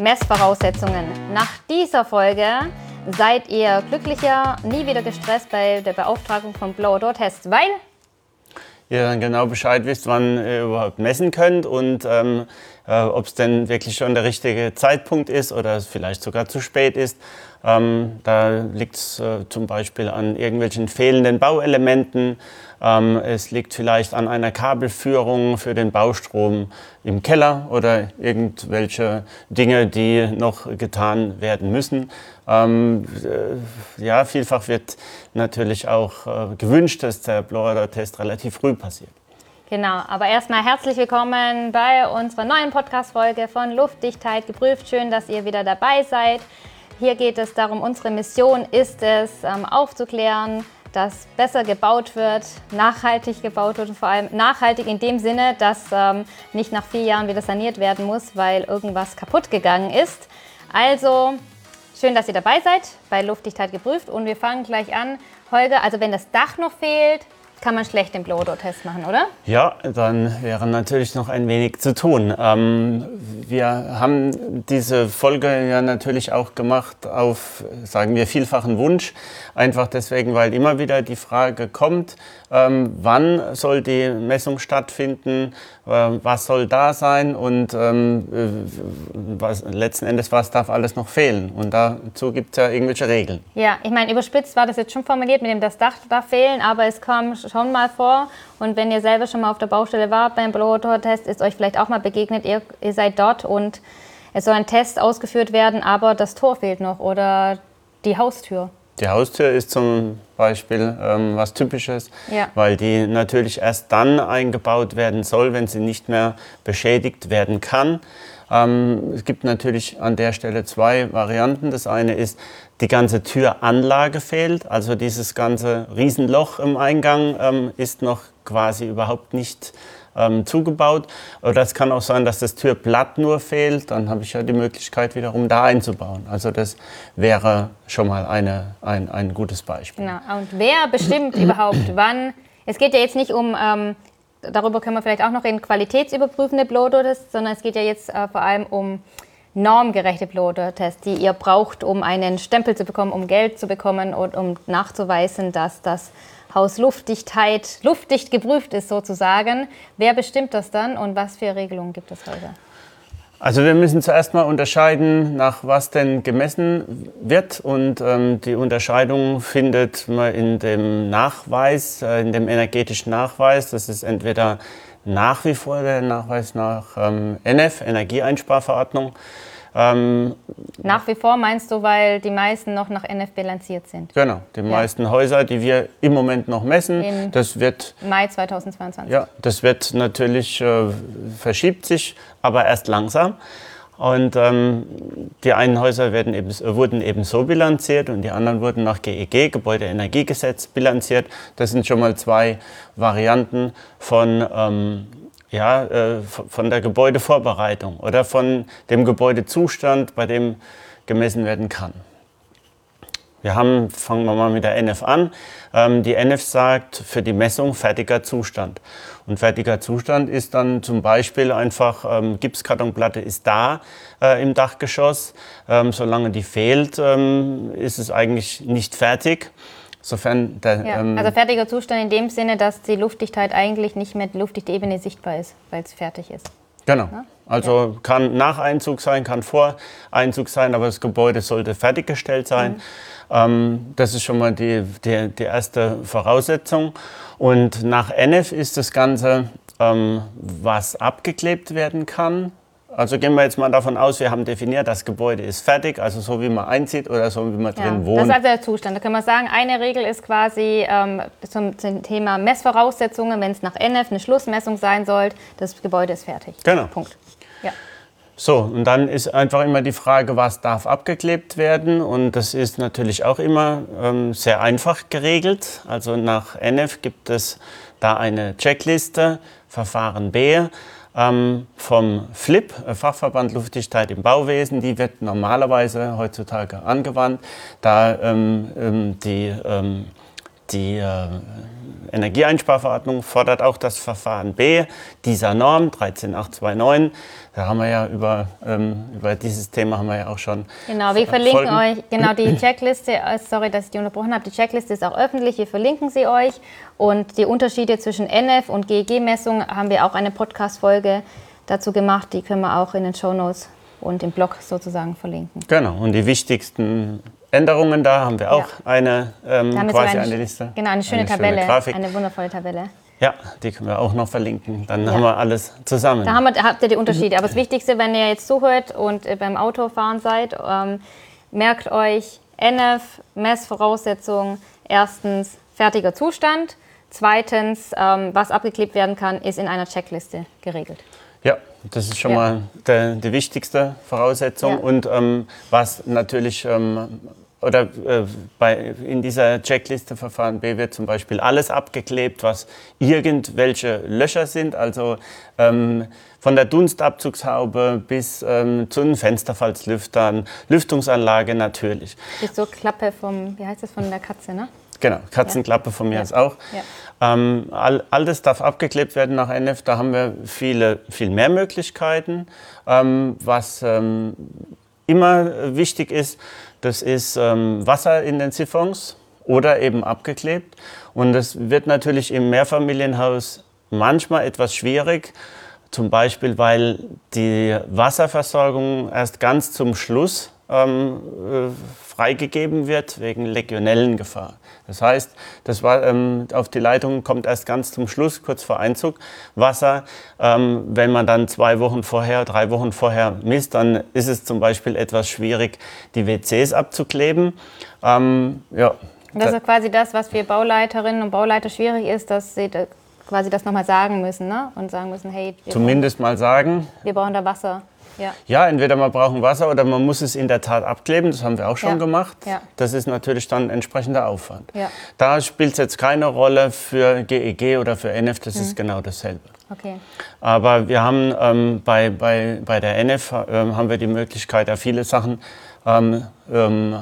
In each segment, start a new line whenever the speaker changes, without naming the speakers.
Messvoraussetzungen. Nach dieser Folge seid ihr glücklicher, nie wieder gestresst bei der Beauftragung von Blower-Door-Tests, weil?
Ihr dann genau Bescheid wisst, wann ihr überhaupt messen könnt. Und ähm, äh, ob es denn wirklich schon der richtige Zeitpunkt ist oder es vielleicht sogar zu spät ist. Ähm, da liegt es äh, zum Beispiel an irgendwelchen fehlenden Bauelementen. Ähm, es liegt vielleicht an einer Kabelführung für den Baustrom im Keller oder irgendwelche Dinge, die noch getan werden müssen. Ähm, äh, ja, vielfach wird natürlich auch äh, gewünscht, dass der Blower-Test relativ früh passiert.
Genau, aber erstmal herzlich willkommen bei unserer neuen Podcast-Folge von Luftdichtheit geprüft. Schön, dass ihr wieder dabei seid. Hier geht es darum, unsere Mission ist es, ähm, aufzuklären, dass besser gebaut wird, nachhaltig gebaut wird und vor allem nachhaltig in dem Sinne, dass ähm, nicht nach vier Jahren wieder saniert werden muss, weil irgendwas kaputt gegangen ist. Also schön, dass ihr dabei seid bei Luftdichtheit geprüft und wir fangen gleich an. Holger, also wenn das Dach noch fehlt, kann man schlecht den Blow-Test machen, oder?
Ja, dann wäre natürlich noch ein wenig zu tun. Ähm, wir haben diese Folge ja natürlich auch gemacht auf, sagen wir, vielfachen Wunsch. Einfach deswegen, weil immer wieder die Frage kommt, ähm, wann soll die Messung stattfinden, was soll da sein und ähm, äh, was, letzten Endes, was darf alles noch fehlen. Und dazu gibt es ja irgendwelche Regeln.
Ja, ich meine, überspitzt war das jetzt schon formuliert mit dem, das Dach darf fehlen, aber es kam schon mal vor. Und wenn ihr selber schon mal auf der Baustelle wart beim Blower-Test, ist euch vielleicht auch mal begegnet, ihr, ihr seid dort und es soll ein Test ausgeführt werden, aber das Tor fehlt noch oder die Haustür.
Die Haustür ist zum Beispiel ähm, was Typisches, ja. weil die natürlich erst dann eingebaut werden soll, wenn sie nicht mehr beschädigt werden kann. Ähm, es gibt natürlich an der Stelle zwei Varianten. Das eine ist, die ganze Türanlage fehlt, also dieses ganze Riesenloch im Eingang ähm, ist noch quasi überhaupt nicht ähm, zugebaut. Oder es kann auch sein, dass das Türblatt nur fehlt. Dann habe ich ja die Möglichkeit, wiederum da einzubauen. Also das wäre schon mal eine, ein, ein gutes Beispiel.
Genau. Und wer bestimmt überhaupt, wann? Es geht ja jetzt nicht um, ähm, darüber können wir vielleicht auch noch reden, qualitätsüberprüfende Blowdoors, sondern es geht ja jetzt äh, vor allem um normgerechte Blowdoor-Tests, die ihr braucht, um einen Stempel zu bekommen, um Geld zu bekommen und um nachzuweisen, dass das Haus Luftdichtheit, luftdicht geprüft ist sozusagen. Wer bestimmt das dann und was für Regelungen gibt es heute?
Also wir müssen zuerst mal unterscheiden, nach was denn gemessen wird. Und ähm, die Unterscheidung findet man in dem Nachweis, äh, in dem energetischen Nachweis. Das ist entweder nach wie vor der Nachweis nach ähm, NF, Energieeinsparverordnung.
Ähm, Nach wie vor meinst du, weil die meisten noch nach NF bilanziert sind?
Genau, die ja. meisten Häuser, die wir im Moment noch messen,
Im das wird Mai 2022.
Ja, das wird natürlich äh, verschiebt sich, aber erst langsam. Und ähm, die einen Häuser werden eben, wurden eben so bilanziert und die anderen wurden nach GEG, Gebäudeenergiegesetz, bilanziert. Das sind schon mal zwei Varianten von ähm, ja, äh, von der Gebäudevorbereitung oder von dem Gebäudezustand, bei dem gemessen werden kann. Wir haben, fangen wir mal mit der NF an. Ähm, die NF sagt für die Messung fertiger Zustand. Und fertiger Zustand ist dann zum Beispiel einfach, ähm, Gipskartonplatte ist da äh, im Dachgeschoss. Ähm, solange die fehlt, ähm, ist es eigentlich nicht fertig.
Sofern der, ja, ähm, also fertiger Zustand in dem Sinne, dass die Luftdichtheit eigentlich nicht mehr die luftdichte Ebene sichtbar ist, weil es fertig ist.
Genau. Ja? Also ja. kann nach Einzug sein, kann vor Einzug sein, aber das Gebäude sollte fertiggestellt sein. Mhm. Ähm, das ist schon mal die, die, die, erste Voraussetzung. Und nach NF ist das Ganze, ähm, was abgeklebt werden kann, also gehen wir jetzt mal davon aus, wir haben definiert, das Gebäude ist fertig, also so wie man einzieht oder so wie man ja, drin wohnt.
Das ist also der Zustand. Da können wir sagen, eine Regel ist quasi ähm, zum, zum, Thema Messvoraussetzungen, wenn es nach NF eine Schlussmessung sein soll, das Gebäude ist fertig.
Genau. Punkt. Ja. So, und dann ist einfach immer die Frage, was darf abgeklebt werden? Und das ist natürlich auch immer ähm, sehr einfach geregelt. Also nach NF gibt es da eine Checkliste, Verfahren B vom FLIP, äh, Fachverband Luftdichtheit im Bauwesen. Die wird normalerweise heutzutage angewandt, da ähm, ähm die, ähm, die äh, Energieeinsparverordnung fordert auch das Verfahren B dieser Norm 13829. Da haben wir ja über, ähm, über dieses Thema haben wir ja auch schon.
Genau, wir verlinken Folgen. euch, genau die Checkliste, äh, sorry, dass ich die unterbrochen habe, die Checkliste ist auch öffentlich, wir verlinken sie euch. Und die Unterschiede zwischen NF und GEG-Messung haben wir auch eine Podcast-Folge dazu gemacht, die können wir auch in den Show Notes und im Blog sozusagen verlinken.
Genau, und die wichtigsten Änderungen da haben wir auch ja. eine, ähm, quasi eine, eine, Liste.
Genau, eine schöne eine Tabelle, schöne eine wundervolle Tabelle.
Ja, die können wir auch noch verlinken. Dann ja. haben wir alles zusammen.
Da wir, habt ihr die Unterschiede. Aber das Wichtigste, wenn ihr jetzt zuhört und äh, beim Autofahren seid, ähm, merkt euch NF, Messvoraussetzungen. Erstens fertiger Zustand. Zweitens, ähm, was abgeklebt werden kann, ist in einer Checkliste geregelt.
Ja, das ist schon ja. mal der, die wichtigste Voraussetzung. Ja. Und ähm, was natürlich ähm, oder äh, bei, in dieser Checkliste Verfahren B wird zum Beispiel alles abgeklebt, was irgendwelche Löcher sind, also ähm, von der Dunstabzugshaube bis ähm, zu den Fensterfalzlüftern, Lüftungsanlage natürlich.
Die so Klappe vom, wie heißt das, von der Katze, ne?
Genau, Katzenklappe von mir ja. aus auch. Ja. Ähm, all, all, das darf abgeklebt werden nach NF. Da haben wir viele, viel mehr Möglichkeiten. Ähm, was ähm, immer wichtig ist, das ist ähm, Wasser in den Siphons oder eben abgeklebt. Und das wird natürlich im Mehrfamilienhaus manchmal etwas schwierig. Zum Beispiel, weil die Wasserversorgung erst ganz zum Schluss ähm, äh, freigegeben wird wegen Legionellengefahr. Das heißt, das war, ähm, auf die Leitung kommt erst ganz zum Schluss, kurz vor Einzug, Wasser. Ähm, wenn man dann zwei Wochen vorher, drei Wochen vorher misst, dann ist es zum Beispiel etwas schwierig, die WCs abzukleben.
Ähm, ja. Das ist quasi das, was für Bauleiterinnen und Bauleiter schwierig ist, dass sie quasi das nochmal sagen müssen ne? und sagen müssen, hey,
zumindest brauchen, mal sagen,
wir brauchen da Wasser.
Ja. ja, entweder man braucht Wasser oder man muss es in der Tat abkleben. Das haben wir auch schon ja. gemacht. Ja. Das ist natürlich dann ein entsprechender Aufwand. Ja. Da spielt es jetzt keine Rolle für GEG e oder für NF, das mhm. ist genau dasselbe. Okay. Aber wir haben ähm, bei, bei, bei der NF äh, haben wir die Möglichkeit, ja viele Sachen ähm, ähm,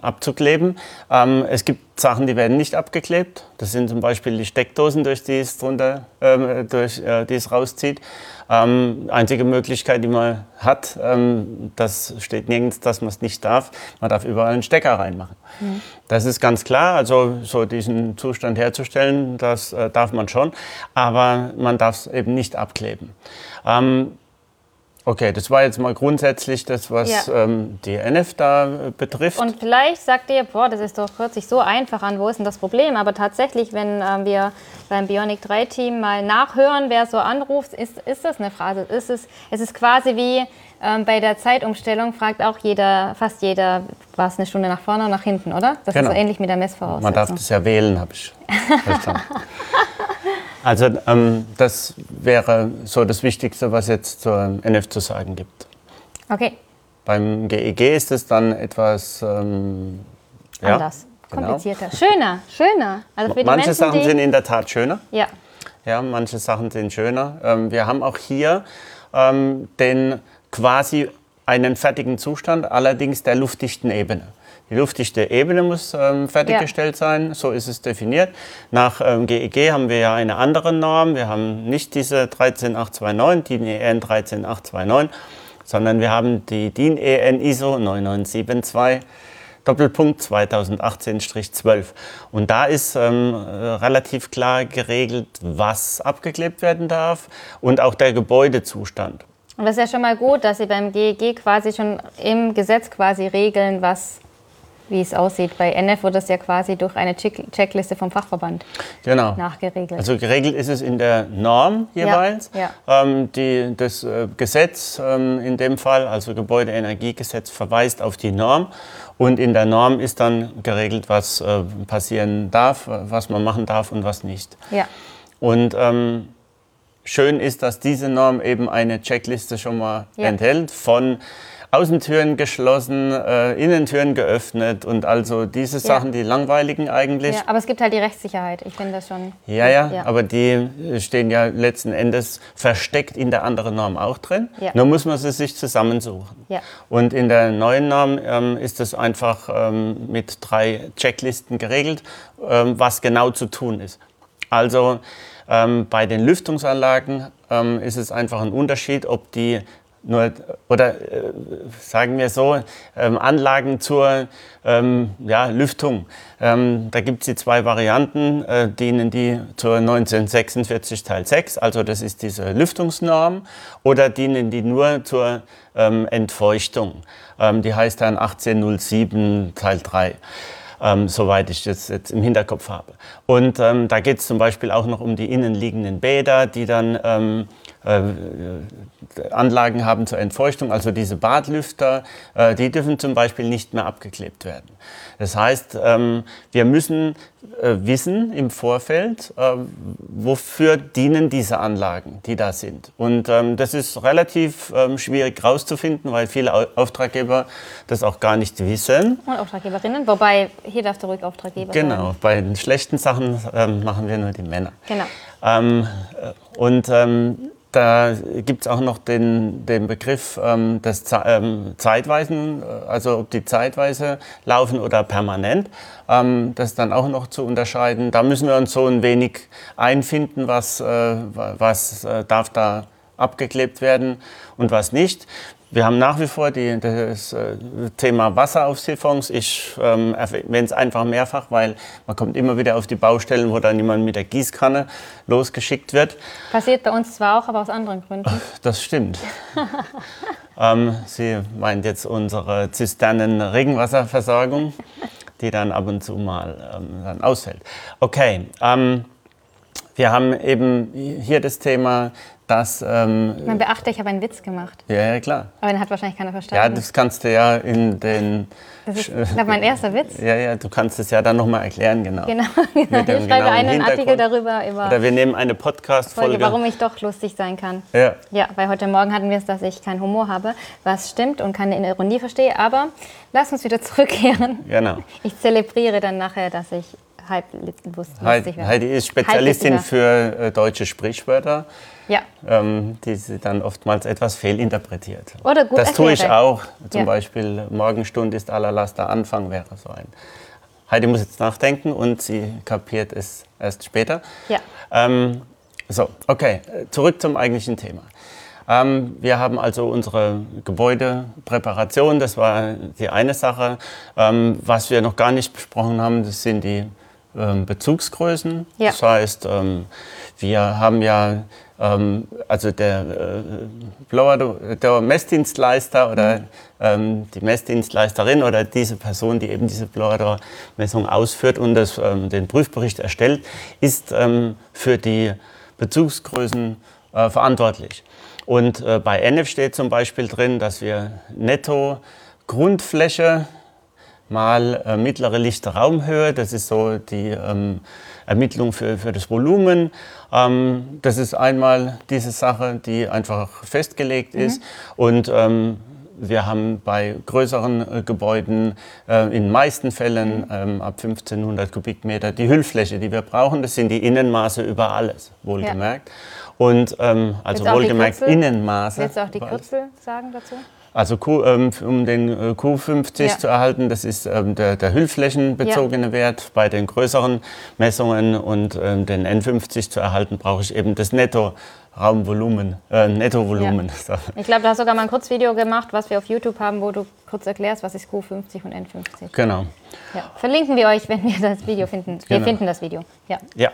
abzukleben. Ähm, es gibt Sachen, die werden nicht abgeklebt. Das sind zum Beispiel die Steckdosen, durch die es, drunter, ähm, durch, äh, die es rauszieht. Ähm, einzige Möglichkeit, die man hat, ähm, das steht nirgends, dass man es nicht darf. Man darf überall einen Stecker reinmachen. Mhm. Das ist ganz klar. Also so diesen Zustand herzustellen, das äh, darf man schon, aber man darf es eben nicht abkleben. Ähm, Okay, das war jetzt mal grundsätzlich das, was ja. ähm, die NF da äh, betrifft.
Und vielleicht sagt ihr, boah, das ist doch, hört sich so einfach an, wo ist denn das Problem? Aber tatsächlich, wenn ähm, wir beim Bionic 3 Team mal nachhören, wer so anruft, ist, ist das eine Frage. Ist es, es ist quasi wie ähm, bei der Zeitumstellung, fragt auch jeder, fast jeder, war es eine Stunde nach vorne oder nach hinten, oder? Das genau. ist so ähnlich mit der Messvoraussetzung.
Man darf das ja wählen, habe ich verstanden. Also ähm, das wäre so das Wichtigste, was jetzt zur NF zu sagen gibt.
Okay.
Beim GEG e ist es dann etwas ähm,
ja, anders, genau. komplizierter, schöner, schöner.
Also manche Menschen, Sachen sind in der Tat schöner.
Ja.
Ja, manche Sachen sind schöner. Ähm, wir haben auch hier ähm, den quasi einen fertigen Zustand, allerdings der luftdichten Ebene. Die luftdichte Ebene muss ähm, fertiggestellt ja. sein, so ist es definiert. Nach ähm, GEG e haben wir ja eine andere Norm. Wir haben nicht diese 13829, die EN 13829, sondern wir haben die DIN EN ISO 9972. Doppelpunkt 2018-12. Und da ist ähm, relativ klar geregelt, was abgeklebt werden darf und auch der Gebäudezustand.
Und das ist ja schon mal gut, dass Sie beim GEG e quasi schon im Gesetz quasi regeln, was wie es aussieht. Bei NF wird das ja quasi durch eine Checkliste vom Fachverband genau. nachgeregelt.
Also geregelt ist es in der Norm jeweils. Ja, ja. Ähm, die, das äh, Gesetz ähm, in dem Fall, also Gebäudeenergiegesetz, verweist auf die Norm. Und in der Norm ist dann geregelt, was äh, passieren darf, was man machen darf und was nicht. Ja. Und ähm, schön ist, dass diese Norm eben eine Checkliste schon mal ja. enthält von Außentüren geschlossen, äh, Innentüren geöffnet und also diese Sachen, die langweiligen eigentlich.
Ja, aber es gibt halt die Rechtssicherheit. Ich finde das schon.
Ja, ja, ja, aber die stehen ja letzten Endes versteckt in der anderen Norm auch drin. Ja. Nur muss man sie sich zusammensuchen. Ja. Und in der neuen Norm ähm, ist es einfach ähm, mit drei Checklisten geregelt, ähm, was genau zu tun ist. Also ähm, bei den Lüftungsanlagen ähm, ist es einfach ein Unterschied, ob die nur, oder äh, sagen wir so, ähm, Anlagen zur ähm, ja, Lüftung. Ähm, da gibt es die zwei Varianten, äh, dienen die zur 1946 Teil 6, also das ist diese Lüftungsnorm, oder dienen die nur zur ähm, Entfeuchtung. Ähm, die heißt dann 1807 Teil 3 ähm, soweit ich das jetzt im Hinterkopf habe. Und ähm, da geht es zum Beispiel auch noch um die innenliegenden Bäder, die dann ähm, äh, Anlagen haben zur Entfeuchtung, also diese Badlüfter, äh, die dürfen zum Beispiel nicht mehr abgeklebt werden. Das heißt, ähm, wir müssen äh, wissen im Vorfeld, äh, wofür dienen diese Anlagen, die da sind. Und ähm, das ist relativ ähm, schwierig herauszufinden, weil viele Auftraggeber das auch gar nicht wissen.
Und Auftraggeberinnen, wobei hier darfst du ruhig Auftraggeber
Genau,
sagen.
bei den schlechten Sachen machen wir nur die Männer. Genau. Und da gibt es auch noch den, den Begriff ähm, des ähm, Zeitweisen, äh, also ob die zeitweise laufen oder permanent. Ähm, das dann auch noch zu unterscheiden. Da müssen wir uns so ein wenig einfinden, was, äh, was äh, darf da abgeklebt werden und was nicht. Wir haben nach wie vor die, das äh, Thema Wasseraufsiffung. Ich ähm, erwähne es einfach mehrfach, weil man kommt immer wieder auf die Baustellen, wo dann jemand mit der Gießkanne losgeschickt wird.
Passiert bei uns zwar auch, aber aus anderen Gründen.
Das stimmt. ähm, Sie meint jetzt unsere Zisternen-Regenwasserversorgung, die dann ab und zu mal ähm, dann ausfällt. Okay. Ähm, wir haben eben hier das Thema dass. Ähm,
Man beachte, ich habe einen Witz gemacht.
Ja, ja, klar.
Aber den hat wahrscheinlich keiner verstanden.
Ja, das kannst du ja in den.
Das ist, ich glaube, mein erster Witz.
Ja, ja, du kannst es ja dann nochmal erklären, genau.
Genau, genau. ich schreibe einen Artikel darüber. Über
Oder wir nehmen eine Podcast-Folge.
Warum ich doch lustig sein kann. Ja. Ja, weil heute Morgen hatten wir es, dass ich keinen Humor habe, was stimmt und keine Ironie verstehe. Aber lass uns wieder zurückkehren. Genau. Ich zelebriere dann nachher, dass ich halb lustig
werde. Heidi ist Spezialistin für äh, deutsche Sprichwörter ja. ähm, die sie dann oftmals etwas fehlinterpretiert.
Oder gut
Das tue ich auch. Zum ja. Beispiel Morgenstund ist aller Laster Anfang wäre so ein. Heidi muss jetzt nachdenken und sie kapiert es erst später. Ja. Ähm, so, okay, zurück zum eigentlichen Thema. Ähm, wir haben also unsere Gebäudepräparation, das war die eine Sache. Ähm, was wir noch gar nicht besprochen haben, das sind die ähm, Bezugsgrößen. Ja. Das heißt, ähm, wir haben ja ähm, also der äh, Blower, der Messdienstleister oder ähm, die Messdienstleisterin oder diese Person, die eben diese Blower-Messung ausführt und das, ähm, den Prüfbericht erstellt, ist ähm, für die Bezugsgrößen äh, verantwortlich. Und äh, bei NF steht zum Beispiel drin, dass wir netto Grundfläche mal äh, mittlere lichte Raumhöhe, das ist so die ähm, Ermittlung für, für das Volumen. Ähm, das ist einmal diese Sache, die einfach festgelegt mhm. ist. Und ähm, wir haben bei größeren äh, Gebäuden äh, in den meisten Fällen mhm. ähm, ab 1500 Kubikmeter die Hüllfläche, die wir brauchen. Das sind die Innenmaße über alles, wohlgemerkt. Ja. Und ähm, also wohlgemerkt Innenmaße.
Willst du auch die Kürzel sagen dazu?
Also Q, ähm, um den äh, Q50 ja. zu erhalten, das ist ähm, der, der hüllflächenbezogene ja. Wert. Bei den größeren Messungen und ähm, den N50 zu erhalten, brauche ich eben das Netto. Raumvolumen, äh, Nettovolumen.
Ja. Ich glaube, du hast sogar mal ein Kurzvideo gemacht, was wir auf YouTube haben, wo du kurz erklärst, was ist Q50 und N50.
Genau.
Ja. Verlinken wir euch, wenn wir das Video finden. Wir genau. finden das Video.
Ja. ja.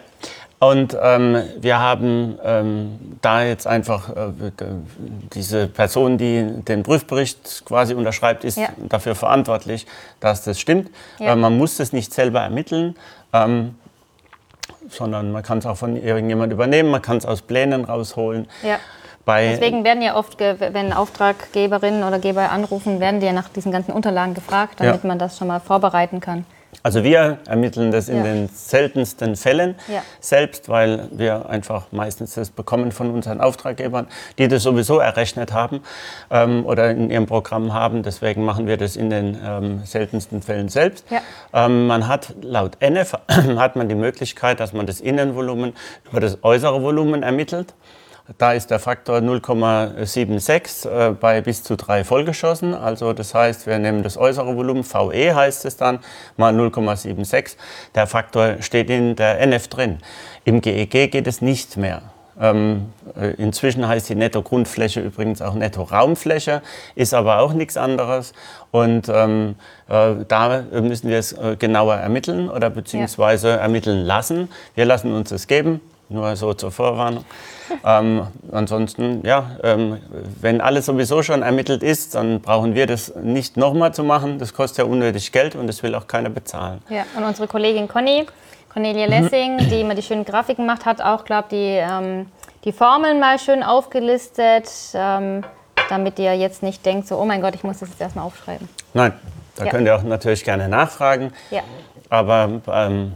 Und ähm, wir haben ähm, da jetzt einfach äh, diese Person, die den Prüfbericht quasi unterschreibt, ist ja. dafür verantwortlich, dass das stimmt. Ja. Äh, man muss das nicht selber ermitteln, ähm, sondern man kann es auch von irgendjemand übernehmen, man kann es aus Plänen rausholen.
Ja. Deswegen werden ja oft, wenn Auftraggeberinnen oder Geber anrufen, werden die ja nach diesen ganzen Unterlagen gefragt, damit man das schon mal vorbereiten kann.
Also wir ermitteln das in
Ja.
den seltensten Fällen
Ja.
selbst, weil wir einfach meistens das bekommen von unseren Auftraggebern, die das sowieso errechnet haben ähm, oder in ihrem Programm haben. Deswegen machen wir das in den ähm, seltensten Fällen selbst.
Ja.
Ähm, man hat laut NF hat man die Möglichkeit, dass man das Innenvolumen über das äußere Volumen ermittelt. Da ist der Faktor 0,76 äh, bei bis zu drei Vollgeschossen. Also das heißt, wir nehmen das äußere Volumen, VE heißt es dann, mal 0,76. Der Faktor steht in der NF drin. Im GEG geht es nicht mehr. Ähm, äh, inzwischen heißt die Netto-Grundfläche übrigens auch Netto-Raumfläche, ist aber auch nichts anderes. Und ähm, äh, da müssen wir es äh, genauer ermitteln oder beziehungsweise ermitteln lassen. Wir lassen uns das geben, nur so zur Vorwarnung. ähm, ansonsten, ja, ähm, wenn alles sowieso schon ermittelt ist, dann brauchen wir das nicht nochmal zu machen. Das kostet ja unnötig Geld und das will auch keiner bezahlen.
Ja, und unsere Kollegin Conny, Cornelia Lessing, die immer die schönen Grafiken macht, hat auch, glaube die, ähm, die Formeln mal schön aufgelistet, ähm, damit ihr jetzt nicht denkt, so, oh mein Gott, ich muss das jetzt erstmal aufschreiben.
Nein, da
Ja.
könnt ihr auch natürlich gerne nachfragen.
Ja,
Aber ähm,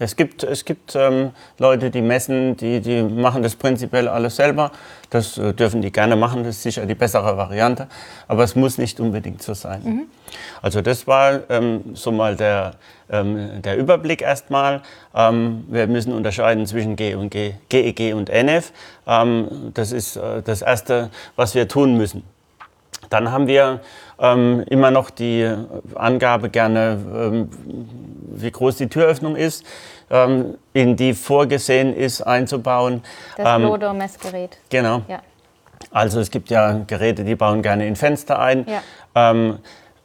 es gibt, es gibt ähm, Leute, die messen, die, die machen das prinzipiell alles selber. Das äh, dürfen die gerne machen, das ist sicher die bessere Variante. Aber es muss nicht unbedingt so sein. Also das war ähm, so mal der, ähm, der Überblick erstmal. Ähm, wir müssen unterscheiden zwischen G und G, GEG und NF. Ähm, das ist äh, das Erste, was wir tun müssen. Dann haben wir ähm, immer noch die Angabe gerne, ähm, wie groß die Türöffnung ist, ähm, in die vorgesehen ist einzubauen.
das
Ähm,
Blodo-Messgerät.
genau.
Ja.
Also es gibt ja Geräte, die bauen gerne in Fenster ein.
Ja.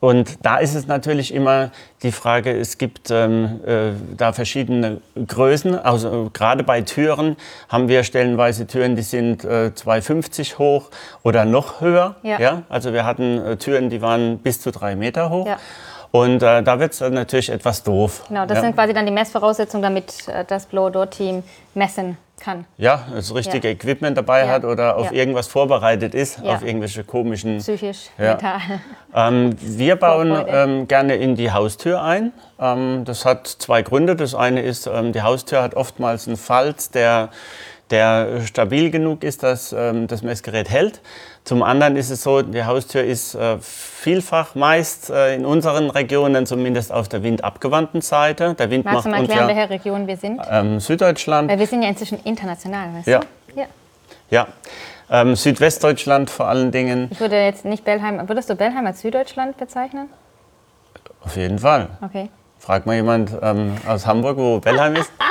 Und da ist es natürlich immer die Frage, es gibt ähm, äh, da verschiedene Größen. Also äh, gerade bei Türen haben wir stellenweise Türen, die sind äh, 2,50 hoch oder noch höher.
Ja.
Also wir hatten äh, Türen, die waren bis zu drei Meter hoch.
Ja.
Und äh, da wird es natürlich etwas doof.
Genau, das
ja.
sind quasi dann die Messvoraussetzungen, damit äh, das Blow-Door-Team messen kann.
ja, das richtige
Ja.
Equipment dabei
Ja.
hat oder auf
Ja.
irgendwas vorbereitet ist, auf irgendwelche komischen
Psychisch, mental.
Ähm, wir bauen ähm, gerne in die Haustür ein. Ähm, das hat zwei Gründe. Das eine ist, ähm, die Haustür hat oftmals einen Falz, der, der stabil genug ist, dass ähm, das Messgerät hält. Zum anderen ist es so, die Haustür ist äh, vielfach meist äh, in unseren Regionen zumindest auf der windabgewandten Seite. Der Wind
Magst du
macht
mal
uns
erklären, welche Region wir sind?
ähm, Süddeutschland.
Weil wir sind ja inzwischen international, weißt
Ja.
du? Ja.
Ja, ähm, Südwestdeutschland vor allen Dingen.
Ich würde jetzt nicht Bellheim, würdest du Bellheim als Süddeutschland bezeichnen?
Auf jeden Fall.
Okay.
Frag mal jemand ähm, aus Hamburg, wo Bellheim ist.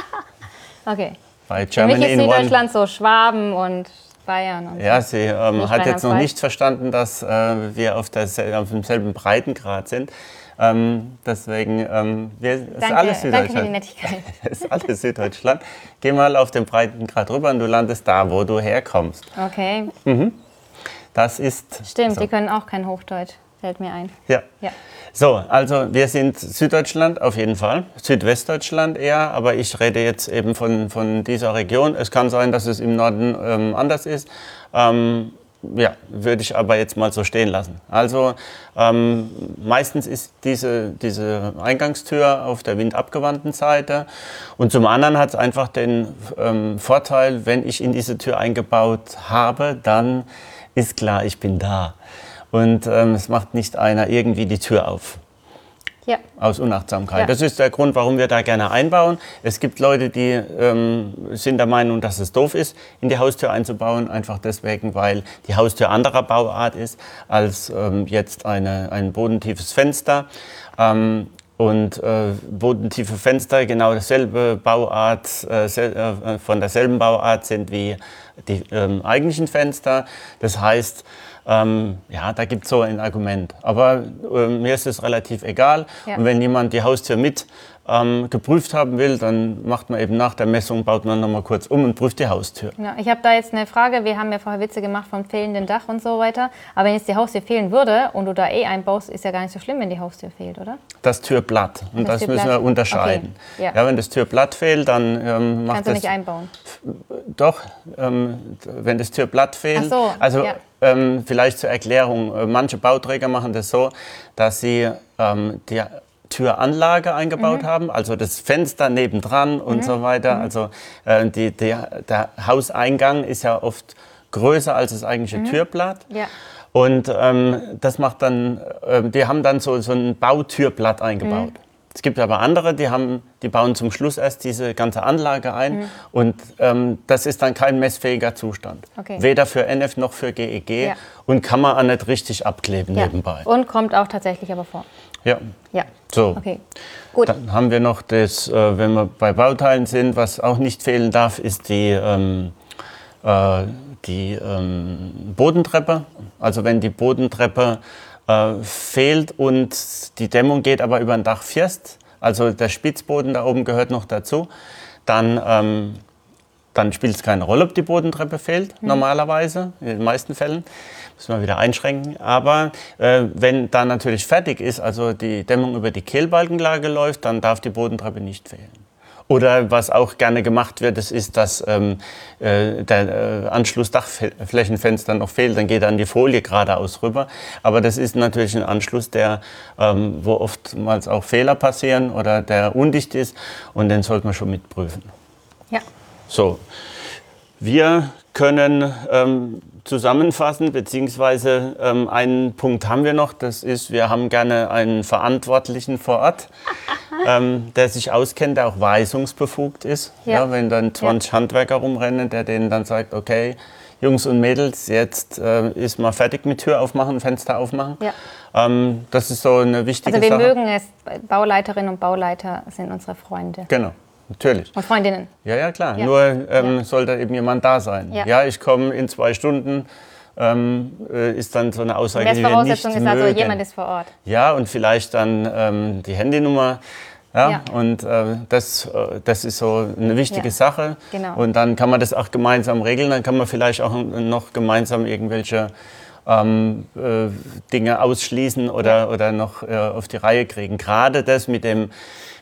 Okay.
Bei
Für mich
Germany
ist
in One.
Süddeutschland so Schwaben und Bayern und
Ja, sie ähm, hat jetzt noch nicht verstanden, dass äh, wir auf, der, auf demselben Breitengrad sind. Ähm, deswegen, ähm, wir, es ist
Danke,
alles
danke für die
Süddeutschland.
Nettigkeit.
Ist alles Süddeutschland. Geh mal auf den Breitengrad rüber und du landest da, wo du herkommst.
Okay,
Das ist.
stimmt,
so.
die können auch kein Hochdeutsch, fällt mir ein.
Ja.
Ja.
So, also wir sind Süddeutschland auf jeden Fall, Südwestdeutschland eher, aber ich rede jetzt eben von, von dieser Region. Es kann sein, dass es im Norden ähm, anders ist. Ähm, ja, würde ich aber jetzt mal so stehen lassen. Also ähm, meistens ist diese, diese Eingangstür auf der windabgewandten Seite und zum anderen hat es einfach den ähm, Vorteil, wenn ich in diese Tür eingebaut habe, dann ist klar, ich bin da. Und ähm, es macht nicht einer irgendwie die Tür auf.
Ja,
Aus Unachtsamkeit.
Ja.
Das ist der Grund, warum wir da gerne einbauen. Es gibt Leute, die ähm, sind der Meinung, dass es doof ist, in die Haustür einzubauen. Einfach deswegen, weil die Haustür anderer Bauart ist als ähm, jetzt eine, ein bodentiefes Fenster. Ähm, und äh, bodentiefe Fenster genau dasselbe Bauart, äh, sel äh, von derselben Bauart sind wie die ähm, eigentlichen Fenster. Das heißt, ähm, ja, da gibt es so ein Argument. Aber äh, mir ist es relativ egal.
Ja.
Und wenn jemand die Haustür mit ähm, geprüft haben will, dann macht man eben nach der Messung, baut man nochmal kurz um und prüft die Haustür.
genau. Ich habe da jetzt eine Frage. Wir haben ja vorher Witze gemacht vom fehlenden Dach und so weiter. Aber wenn jetzt die Haustür fehlen würde und du da eh einbaust, ist ja gar nicht so schlimm, wenn die Haustür fehlt, oder?
Das Türblatt. Und
Das
das, müssen wir unterscheiden.
Okay, ja.
wenn das Türblatt fehlt, dann ähm, macht
Kannst du
das
nicht einbauen.
Doch, ähm, wenn das Türblatt fehlt.
Ach so,
also
ja.
ähm, vielleicht zur Erklärung, äh, manche Bauträger machen das so, dass sie ähm, die, Türanlage eingebaut haben, also das Fenster nebendran und so weiter. Also äh, die, die, der Hauseingang ist ja oft größer als das eigentliche Türblatt.
Ja.
Und ähm, das macht dann, äh, die haben dann so, so ein Bautürblatt eingebaut. Es gibt aber andere, die, haben, die bauen zum Schluss erst diese ganze Anlage ein und ähm, das ist dann kein messfähiger Zustand.
Okay.
Weder für NF noch für GEG
Ja.
und kann man auch nicht richtig abkleben
ja.
nebenbei.
Und kommt auch tatsächlich aber vor.
Ja.
Ja.
So,
Okay. Gut.
dann haben wir noch das, äh, wenn wir bei Bauteilen sind, was auch nicht fehlen darf, ist die, ähm, äh, die ähm, Bodentreppe. Also wenn die Bodentreppe äh, fehlt und die Dämmung geht aber über ein Dach first, also der Spitzboden da oben gehört noch dazu, dann, ähm, dann spielt es keine Rolle, ob die Bodentreppe fehlt, normalerweise, in den meisten Fällen. Müssen wir wieder einschränken. Aber äh, wenn da natürlich fertig ist, also die Dämmung über die Kehlbalkenlage läuft, dann darf die Bodentreppe nicht fehlen. Oder was auch gerne gemacht wird, das ist, dass ähm, äh, der äh, Anschluss Dachflächenfenster noch fehlt, dann geht dann die Folie geradeaus rüber. Aber das ist natürlich ein Anschluss, der, ähm, wo oftmals auch Fehler passieren oder der undicht ist und den sollte man schon mitprüfen.
Ja.
So, wir können ähm, zusammenfassen, beziehungsweise ähm, einen Punkt haben wir noch, das ist, wir haben gerne einen Verantwortlichen vor Ort, ähm, der sich auskennt, der auch weisungsbefugt ist.
Ja.
Ja. wenn dann 20 Handwerker rumrennen, der denen dann sagt, okay, Jungs und Mädels, jetzt äh, ist mal fertig mit Tür aufmachen, Fenster aufmachen.
Ja.
Ähm, das ist so eine wichtige
Also wir
Sache.
mögen es, Bauleiterinnen und Bauleiter sind unsere Freunde
Genau, natürlich.
und Freundinnen.
Ja, ja, klar.
Ja.
Nur ähm,
Ja.
sollte eben jemand da sein.
Ja.
Ja, ich komme in zwei Stunden, ähm, äh, ist dann so eine Aussage, die wir nicht
Voraussetzung ist also,
mögen.
jemand ist vor Ort.
Ja, und vielleicht dann ähm, die Handynummer. Ja,
Ja.
und äh, das, äh, das ist so eine wichtige
Ja.
Sache.
Genau.
Und dann kann man das auch gemeinsam regeln. Dann kann man vielleicht auch noch gemeinsam irgendwelche ähm, äh, Dinge ausschließen oder, oder noch äh, auf die Reihe kriegen. Gerade das mit, dem,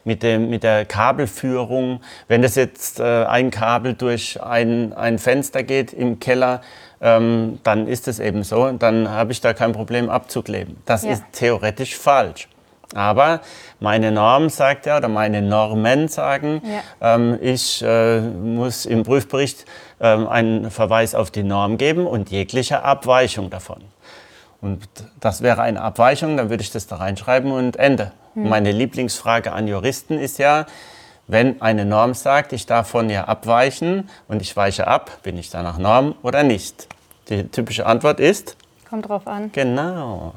mit, dem, mit der Kabelführung, wenn das jetzt äh, ein Kabel durch ein, ein Fenster geht im Keller, ähm, dann ist es eben so. Dann habe ich da kein Problem abzukleben. Das
Ja.
ist theoretisch falsch. Aber meine Norm sagt ja, oder meine Normen sagen,
Ja.
ähm, ich äh, muss im Prüfbericht ähm, einen Verweis auf die Norm geben und jegliche Abweichung davon. Und das wäre eine Abweichung, dann würde ich das da reinschreiben und Ende. Meine Lieblingsfrage an Juristen ist ja, wenn eine Norm sagt, ich darf von ihr abweichen und ich weiche ab, bin ich da nach Norm oder nicht? Die typische Antwort ist
Kommt drauf an.
genau.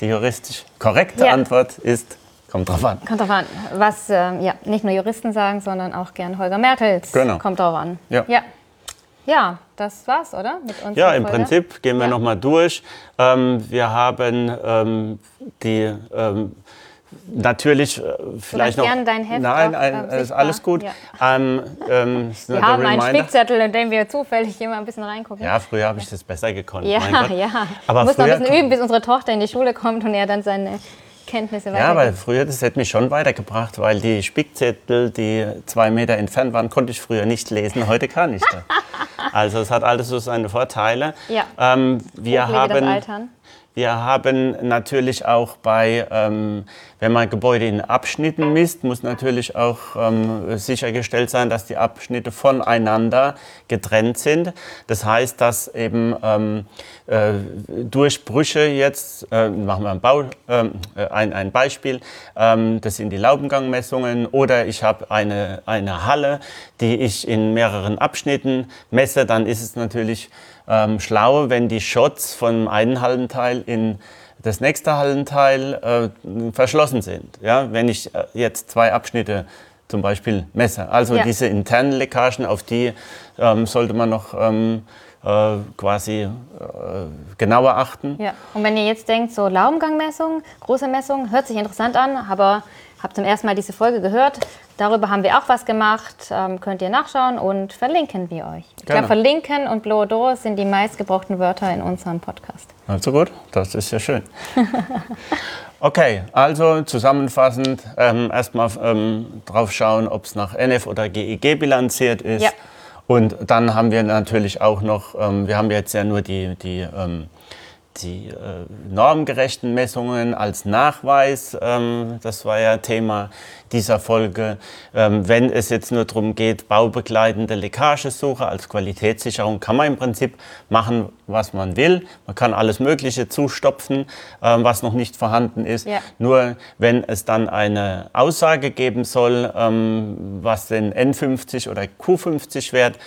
Die juristisch korrekte
Ja.
Antwort ist, kommt drauf an.
Kommt drauf an, was ähm, ja, nicht nur Juristen sagen, sondern auch gern Holger Mertels.
Genau.
Kommt drauf an.
Ja.
ja. Ja, das war's, oder?
Ja, im
Folge?
Prinzip gehen wir
Ja.
noch mal durch. Ähm, wir haben ähm, die ähm, natürlich äh, vielleicht noch.
gerne dein Heft
Nein, ein,
äh,
ist alles gut.
Ja.
Ähm, ähm, ist
Wir haben einen. Spickzettel, in dem wir zufällig immer ein bisschen reingucken.
Ja, früher habe ich das besser gekonnt.
ja, ja.
Aber
du musst noch ein bisschen üben, bis unsere Tochter in die Schule kommt und er dann seine Kenntnisse
ja, aber
weitergibt.
früher, das hätte mich schon weitergebracht, weil die Spickzettel, die zwei Meter entfernt waren, konnte ich früher nicht lesen. Heute kann ich das. Also es hat alles so seine Vorteile.
Ja.
Ähm, wir haben. Wir haben natürlich auch bei, ähm, wenn man Gebäude in Abschnitten misst, muss natürlich auch ähm, sichergestellt sein, dass die Abschnitte voneinander getrennt sind. Das heißt, dass eben ähm, äh, Durchbrüche jetzt, äh, machen wir ein, Bau, ähm, äh, ein, ein Beispiel, ähm, das sind die Laubengangmessungen oder ich habe eine, eine Halle, die ich in mehreren Abschnitten messe, dann ist es natürlich ähm, schlau, wenn die Shots vom einen Hallenteil in das nächste Hallenteil äh, verschlossen sind. Ja? Wenn ich äh, jetzt zwei Abschnitte zum Beispiel messe. Also
Ja.
diese internen Leckagen, auf die ähm, sollte man noch ähm, äh, quasi äh, genauer achten.
Ja. Und wenn ihr jetzt denkt, so Laubengangmessung, große Messung, hört sich interessant an, aber habt zum ersten Mal diese Folge gehört. Darüber haben wir auch was gemacht, ähm, könnt ihr nachschauen und verlinken wir euch. Ich glaube, verlinken und Blodo sind die meistgebrauchten Wörter in unserem Podcast.
Also gut, das ist ja schön. Okay, also zusammenfassend ähm, erstmal ähm, drauf schauen, ob es nach NF oder GEG bilanziert ist.
Ja.
Und dann haben wir natürlich auch noch, ähm, wir haben jetzt ja nur die, die, ähm, die äh, normgerechten Messungen als Nachweis, ähm, das war ja Thema dieser Folge. Ähm, wenn es jetzt nur darum geht, baubegleitende Leckagesuche als Qualitätssicherung, kann man im Prinzip machen, was man will. Man kann alles Mögliche zustopfen, ähm, was noch nicht vorhanden ist. Ja. Nur wenn es dann eine Aussage geben soll, ähm, was den N50 oder Q50-Wert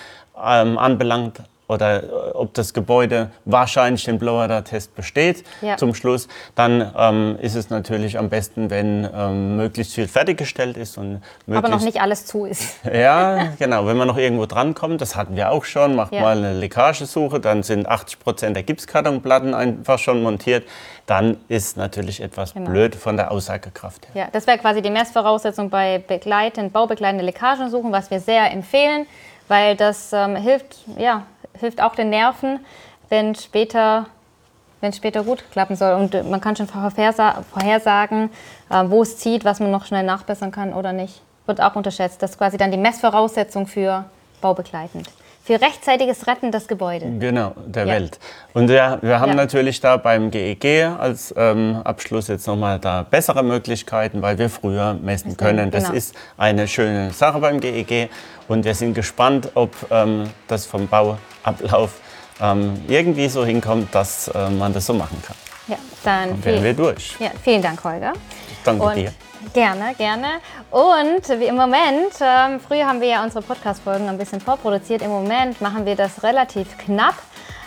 ähm, anbelangt, oder äh, ob das Gebäude wahrscheinlich den Blower-Test besteht ja. zum Schluss, dann ähm, ist es natürlich am besten, wenn ähm, möglichst viel fertiggestellt ist. Und
Aber noch nicht alles zu ist.
Ja, genau. Wenn man noch irgendwo drankommt, das hatten wir auch schon, macht ja. mal eine Leckagesuche, dann sind 80 Prozent der Gipskartonplatten einfach schon montiert. Dann ist natürlich etwas genau. blöd von der Aussagekraft
her. Ja, das wäre quasi die Messvoraussetzung bei begleitend, baubegleitende Leckagensuchen, was wir sehr empfehlen, weil das ähm, hilft, ja, hilft auch den Nerven, wenn später wenn es später gut klappen soll. Und man kann schon vorhersagen, äh, wo es zieht, was man noch schnell nachbessern kann oder nicht. Wird auch unterschätzt. Das ist quasi dann die Messvoraussetzung für baubegleitend. Für rechtzeitiges Retten des Gebäudes.
Genau, der ja. Welt. Und ja, wir haben ja. natürlich da beim GEG e als ähm, Abschluss jetzt nochmal da bessere Möglichkeiten, weil wir früher messen können. Das genau. ist eine schöne Sache beim GEG. E Und wir sind gespannt, ob ähm, das vom Bau Ablauf ähm, irgendwie so hinkommt, dass äh, man das so machen kann.
Ja, dann
Dann wären wir durch.
Ja, vielen Dank, Holger.
Danke Und dir.
Gerne, gerne. Und wie im Moment, ähm, früher haben wir ja unsere Podcast-Folgen ein bisschen vorproduziert. Im Moment machen wir das relativ knapp.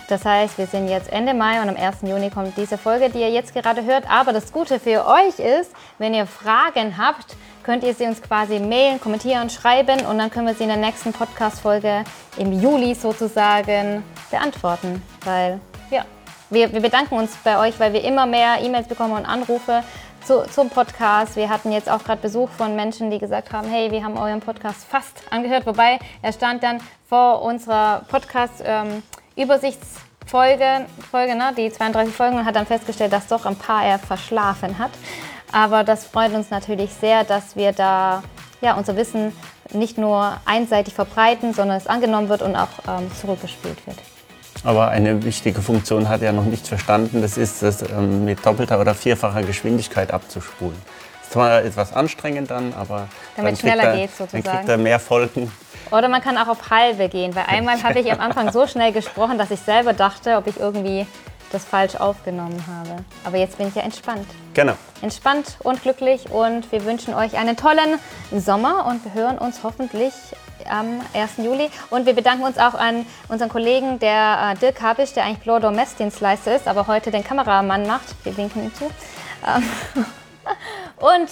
Das heißt, wir sind jetzt Ende Mai und am 1. Juni kommt diese Folge, die ihr jetzt gerade hört. Aber das Gute für euch ist, wenn ihr Fragen habt, könnt ihr sie uns quasi mailen, kommentieren, schreiben und dann können wir sie in der nächsten Podcast-Folge im Juli sozusagen beantworten. Weil, ja, wir, wir bedanken uns bei euch, weil wir immer mehr E-Mails bekommen und Anrufe zu, zum Podcast. Wir hatten jetzt auch gerade Besuch von Menschen, die gesagt haben, hey, wir haben euren Podcast fast angehört, wobei er stand dann vor unserer Podcast-Übersichtsfolge, ähm, Folge, ne, die 32 Folgen, und hat dann festgestellt, dass doch ein paar er verschlafen hat. Aber das freut uns natürlich sehr, dass wir da ja, unser Wissen nicht nur einseitig verbreiten, sondern es angenommen wird und auch ähm, zurückgespielt wird.
Aber eine wichtige Funktion hat er noch nicht verstanden, das ist es ähm, mit doppelter oder vierfacher Geschwindigkeit abzuspulen. Das ist zwar etwas anstrengend dann, aber
Damit dann schneller er, geht sozusagen.
Dann kriegt er mehr Folgen.
Oder man kann auch auf halbe gehen, weil einmal habe ich am Anfang so schnell gesprochen, dass ich selber dachte, ob ich irgendwie das falsch aufgenommen habe. Aber jetzt bin ich ja entspannt.
Genau.
Entspannt und glücklich und wir wünschen euch einen tollen Sommer und wir hören uns hoffentlich am 1. Juli. Und wir bedanken uns auch an unseren Kollegen, der äh, Dirk Habisch, der eigentlich Plodor Messdienstleister ist, aber heute den Kameramann macht. Wir winken ihm zu. Ähm, und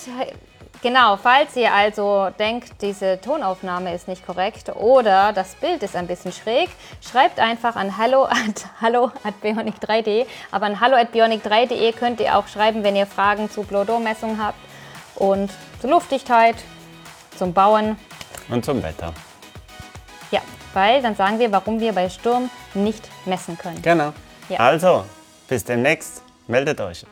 Genau, falls ihr also denkt, diese Tonaufnahme ist nicht korrekt oder das Bild ist ein bisschen schräg, schreibt einfach an hallo at, hallo at bionic3.de. Aber an hallo at bionic3.de könnt ihr auch schreiben, wenn ihr Fragen zu Blodo-Messungen habt und zur Luftdichtheit, zum Bauen.
Und zum Wetter.
Weil dann sagen wir, warum wir bei Sturm nicht messen können.
Genau. Ja. Also, bis demnächst. Meldet euch.